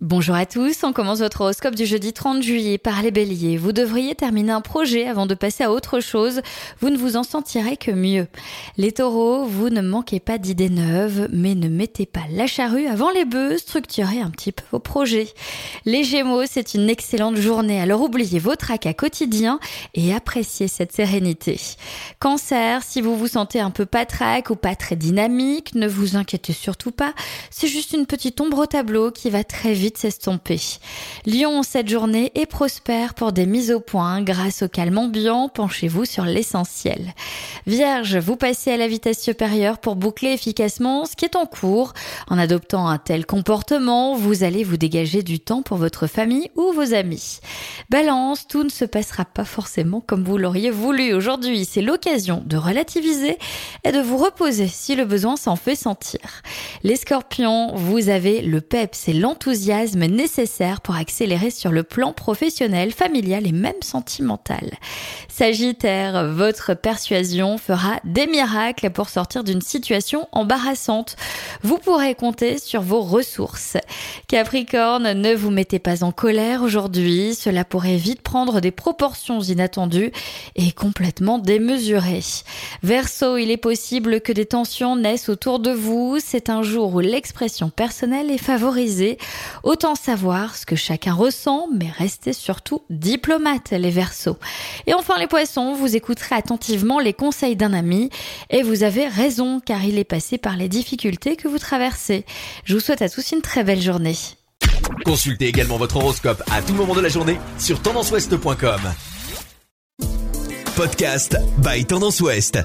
Bonjour à tous, on commence votre horoscope du jeudi 30 juillet par les béliers. Vous devriez terminer un projet avant de passer à autre chose, vous ne vous en sentirez que mieux. Les taureaux, vous ne manquez pas d'idées neuves, mais ne mettez pas la charrue avant les bœufs, structurez un petit peu vos projets. Les gémeaux, c'est une excellente journée, alors oubliez vos tracas quotidiens et appréciez cette sérénité. Cancer, si vous vous sentez un peu patraque ou pas très dynamique, ne vous inquiétez surtout pas, c'est juste une petite ombre au tableau qui va très vite s'estomper. Lyon, cette journée est prospère pour des mises au point. Grâce au calme ambiant, penchez-vous sur l'essentiel. Vierge, vous passez à la vitesse supérieure pour boucler efficacement ce qui est en cours. En adoptant un tel comportement, vous allez vous dégager du temps pour votre famille ou vos amis. Balance, tout ne se passera pas forcément comme vous l'auriez voulu aujourd'hui. C'est l'occasion de relativiser et de vous reposer si le besoin s'en fait sentir. Les scorpions, vous avez le peps et l'enthousiasme nécessaires pour accélérer sur le plan professionnel, familial et même sentimental. Sagittaire, votre persuasion fera des miracles pour sortir d'une situation embarrassante. Vous pourrez compter sur vos ressources. Capricorne, ne vous mettez pas en colère aujourd'hui, cela pourrait vite prendre des proportions inattendues et complètement démesurées. Verseau, il est possible que des tensions naissent autour de vous, c'est un jour où l'expression personnelle est favorisée. Autant savoir ce que chacun ressent, mais restez surtout diplomate, les Verseaux. Et enfin les poissons, vous écouterez attentivement les conseils d'un ami et vous avez raison car il est passé par les difficultés que vous traversez. Je vous souhaite à tous une très belle journée. Consultez également votre horoscope à tout moment de la journée sur tendanceouest.com. Podcast by Tendance Ouest.